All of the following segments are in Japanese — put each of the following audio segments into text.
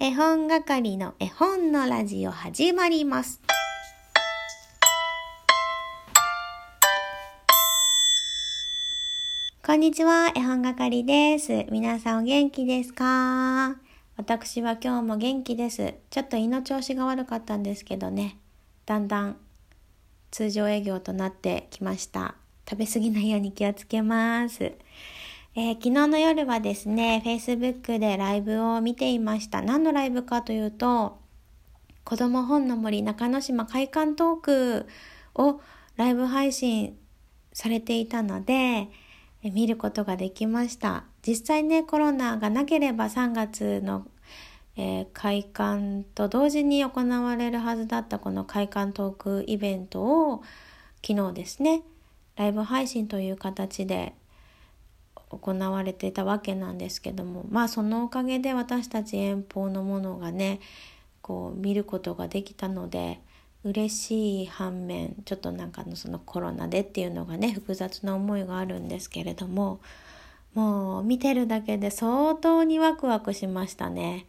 絵本係の絵本のラジオ始まります。こんにちは、絵本係です。皆さんお元気ですか？私は今日も元気です。ちょっと胃の調子が悪かったんですけどね、だんだん通常営業となってきました。食べ過ぎないように気をつけます。えー昨日の夜はですね、Facebook でライブを見ていました。何のライブかというと、子供本の森中之島会館トークをライブ配信されていたので、え見ることができました。実際ね、コロナがなければ3月の、えー開館と同時に行われるはずだったこの会館トークイベントを昨日ですね、ライブ配信という形で行われていたわけなんですけどもまあそのおかげで私たち遠方のものがねこう見ることができたので嬉しい反面ちょっとなんかのそのコロナでっていうのがね複雑な思いがあるんですけれどももう見てるだけで相当にワクワクしましたね。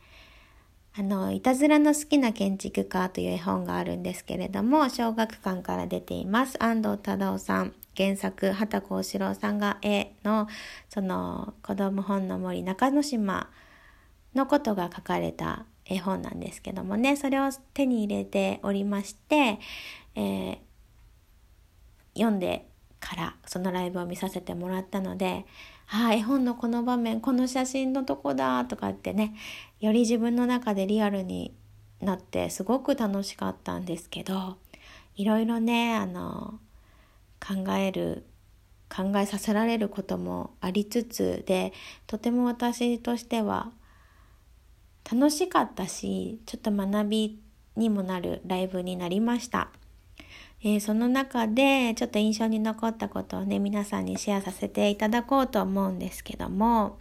あの、いたずらの好きな建築家という絵本があるんですけれども、小学館から出ています。安藤忠夫さん、原作、畑幸四郎さんが絵の、その、子供本の森中之島のことが書かれた絵本なんですけどもね、それを手に入れておりまして、えー読んでからそのライブを見させてもらったので、ああ、絵本のこの場面、この写真のとこだとかってね、より自分の中でリアルになってすごく楽しかったんですけど、いろいろね、あの、考える、考えさせられることもありつつで、とても私としては楽しかったし、ちょっと学びにもなるライブになりました。えーその中でちょっと印象に残ったことをね皆さんにシェアさせていただこうと思うんですけども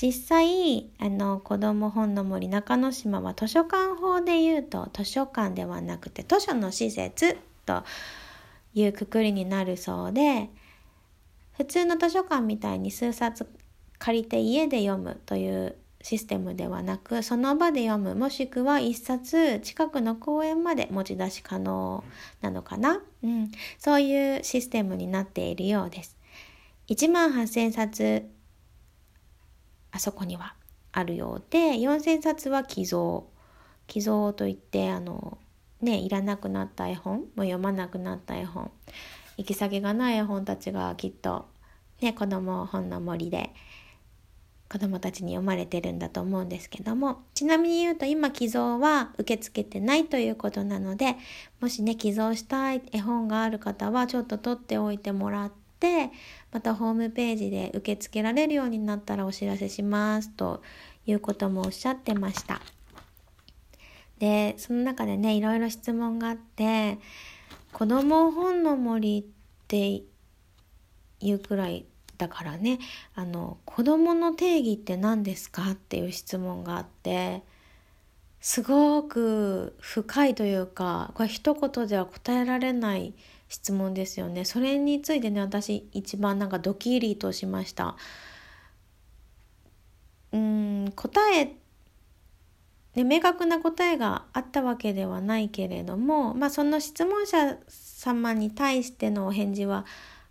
実際あの子ども本の森中之島は図書館法で言うと図書館ではなくて図書の施設というくくりになるそうで普通の図書館みたいに数冊借りて家で読むというシステムではなくその場で読むもしくは一冊近くの公園まで持ち出し可能なのかな、うん、そういうシステムになっているようです。1万8000冊あそこにはあるようで4000冊は寄贈。寄贈といってあのねいらなくなった絵本もう読まなくなった絵本行き先がない絵本たちがきっとね子供本の森で子供たちに読まれてるんだと思うんですけどもちなみに言うと今寄贈は受け付けてないということなのでもしね寄贈したい絵本がある方はちょっと取っておいてもらってまたホームページで受け付けられるようになったらお知らせしますということもおっしゃってました。でその中でねいろいろ質問があって子供本の森っていうくらいだからねあの子供の定義って何ですかっていう質問があってすごく深いというかこれ一言では答えられない質問ですよね。それについてね私一番なんかドキリとしました。うん答えね、明確な答えがあったわけではないけれども、まあ、その質問者様に対してのお返事は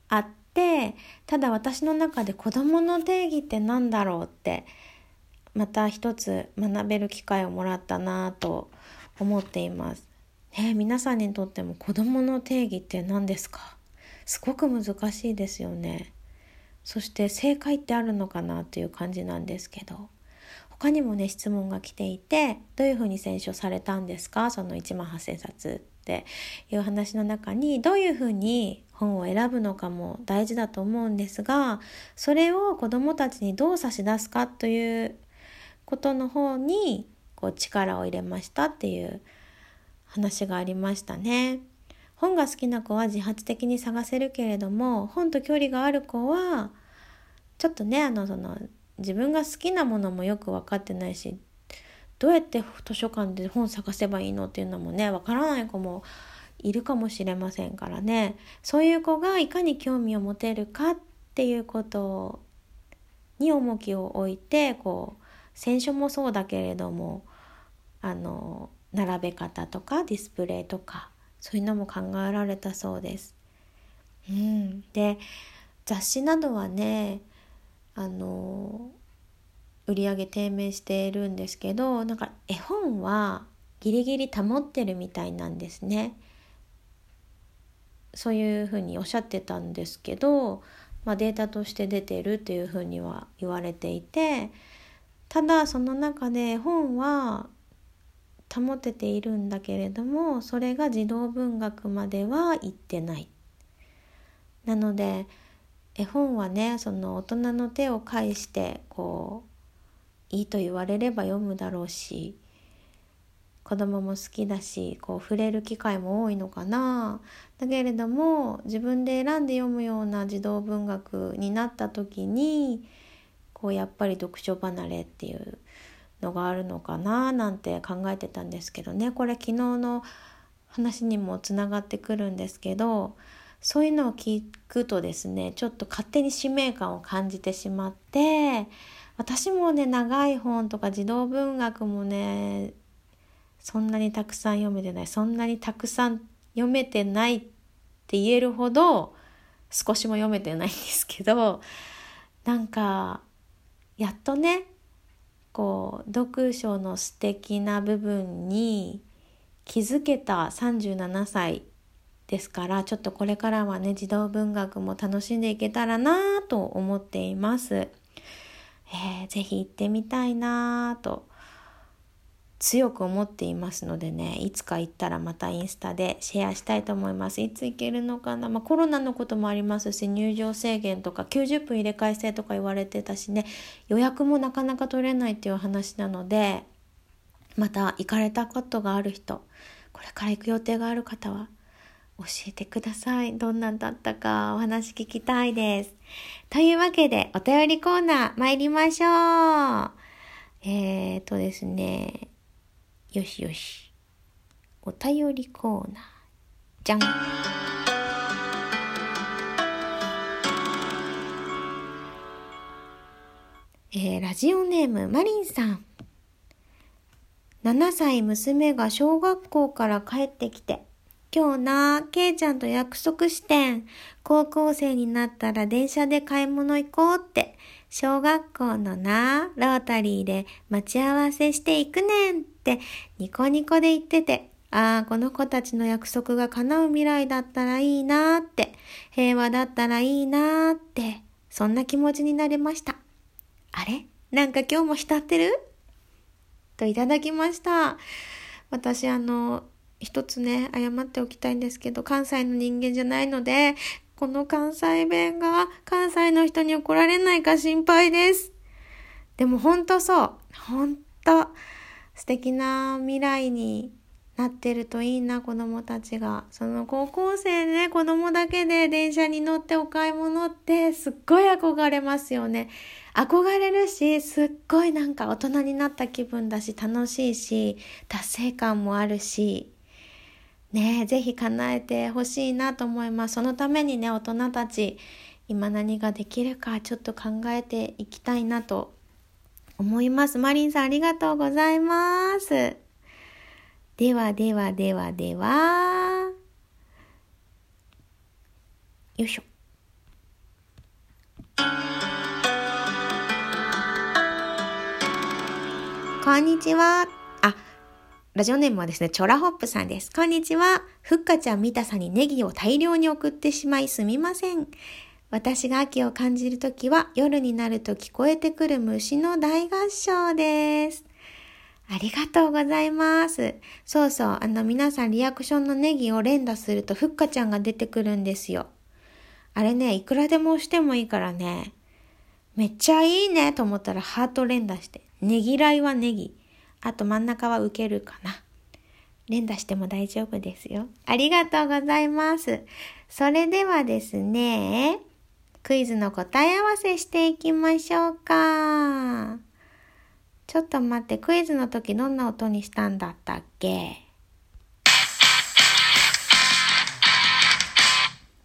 あってただ私の中で子どもの定義って何だろうってまた一つ学べる機会をもらったなと思っています。ね、皆さんにとっても子どもの定義って何ですか？すごく難しいですよね。そして正解ってあるのかなっていう感じなんですけど。他にもね質問が来ていてどういうふうに選書されたんですか？その1万8,000冊っていう話の中にどういうふうに本を選ぶのかも大事だと思うんですがそれを子どもたちにどう差し出すかということの方にこう力を入れましたっていう話がありましたね。本が好きな子は自発的に探せるけれども本と距離がある子はちょっとねあのその自分が好きなものもよく分かってないしどうやって図書館で本探せばいいのっていうのもね分からない子もいるかもしれませんからねそういう子がいかに興味を持てるかっていうことに重きを置いてこう選書もそうだけれどもあの並べ方とかディスプレイとかそういうのも考えられたそうです。うん、で雑誌などはねあの売り上げ低迷しているんですけどなんか絵本はギリギリ保ってるみたいなんですね。そういうふうにおっしゃってたんですけど、まあ、データとして出てるっていうふうには言われていてただその中で絵本は保てているんだけれどもそれが児童文学までは行ってない。なので絵本はねその大人の手を介してこういいと言われれば読むだろうし子供も好きだしこう触れる機会も多いのかな。だけれども自分で選んで読むような児童文学になった時にこうやっぱり読書離れっていうのがあるのかななんて考えてたんですけどね。これ昨日の話にもつながってくるんですけどそういうのを聞くとですねちょっと勝手に使命感を感じてしまって私もね長い本とか児童文学もねそんなにたくさん読めてないそんなにたくさん読めてないって言えるほど少しも読めてないんですけどなんかやっとねこう読書の素敵な部分に気づけた37歳ですからちょっとこれからはね児童文学も楽しんでいけたらなと思っています。えー、ぜひ行ってみたいなと強く思っていますのでねいつか行ったらまたインスタでシェアしたいと思いますいつ行けるのかな、まあ、コロナのこともありますし入場制限とか90分入れ替え制とか言われてたしね予約もなかなか取れないっていう話なのでまた行かれたことがある人これから行く予定がある方は教えてください。どんなんだったかお話聞きたいです。というわけで、お便りコーナー参りましょう。えーとですね、よしよし。お便りコーナー。じゃん。えー、ラジオネームマリンさん。7歳娘が小学校から帰ってきて、今日な、ケイちゃんと約束してん。高校生になったら電車で買い物行こうって、小学校のな、ロータリーで待ち合わせしていくねんってニコニコで言ってて、ああ、この子たちの約束が叶う未来だったらいいなーって、平和だったらいいなーって、そんな気持ちになれました。あれ？なんか今日も浸ってる？といただきました。私あの、一つね、謝っておきたいんですけど、関西の人間じゃないので、この関西弁が関西の人に怒られないか心配です。でもほんとそう。ほんと素敵な未来になってるといいな、子供たちが。その高校生ね、子供だけで電車に乗ってお買い物ってすっごい憧れますよね。憧れるし、すっごいなんか大人になった気分だし、楽しいし、達成感もあるし、ねえ、ぜひ叶えてほしいなと思います。そのためにね、大人たち、今何ができるかちょっと考えていきたいなと思います。マリンさんありがとうございます。ではではではでは、よいしょ。こんにちは。ラジオネームはですね、チョラホップさんです。こんにちは。ふっかちゃんみたさにネギを大量に送ってしまいすみません。私が秋を感じるときは夜になると聞こえてくる虫の大合唱です。ありがとうございます。そうそう、あの皆さんリアクションのネギを連打するとふっかちゃんが出てくるんですよ。あれね、いくらでも押してもいいからね、めっちゃいいねと思ったらハート連打して、ねぎらいはネギ。あと真ん中は受けるかな。連打しても大丈夫ですよ。ありがとうございます。それではですね、クイズの答え合わせしていきましょうか。ちょっと待って、クイズの時どんな音にしたんだったっけ？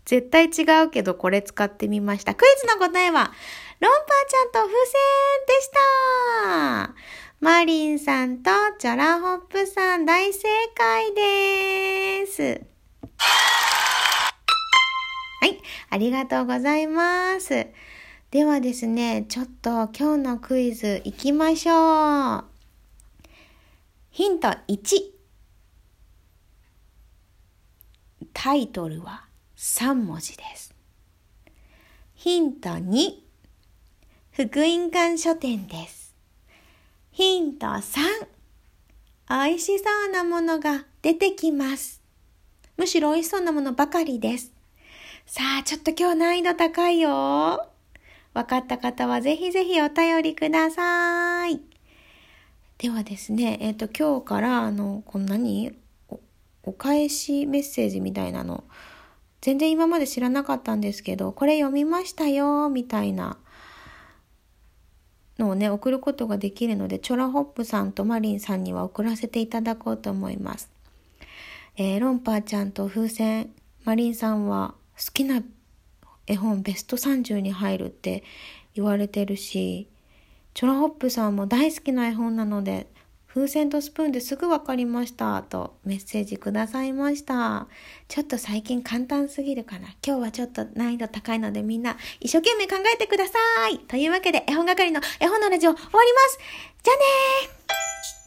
絶対違うけどこれ使ってみました。クイズの答えは、ロンパーちゃんと風船でしたマリンさんとチョラホップさん大正解です。はい、ありがとうございます。ではですね、ちょっと今日のクイズ行きましょう。ヒント1。タイトルは3文字です。ヒント2。福音館書店です。ヒント3。美味しそうなものが出てきます。むしろ美味しそうなものばかりです。さあ、ちょっと今日難易度高いよ。わかった方はぜひぜひお便りください。ではですね、えっ、ー、と、今日から、あの、こんなに、お返しメッセージみたいなの、全然今まで知らなかったんですけど、これ読みましたよ、みたいなのをね、送ることができるので、チョラホップさんとマリンさんには送らせていただこうと思います。えー、ロンパーちゃんと風船、マリンさんは好きな絵本ベスト30に入るって言われてるし、チョラホップさんも大好きな絵本なので、風船とスプーンですぐ分かりましたとメッセージくださいました。ちょっと最近簡単すぎるかな。今日はちょっと難易度高いのでみんな一生懸命考えてください。というわけで絵本係の絵本のラジオ終わります。じゃあねー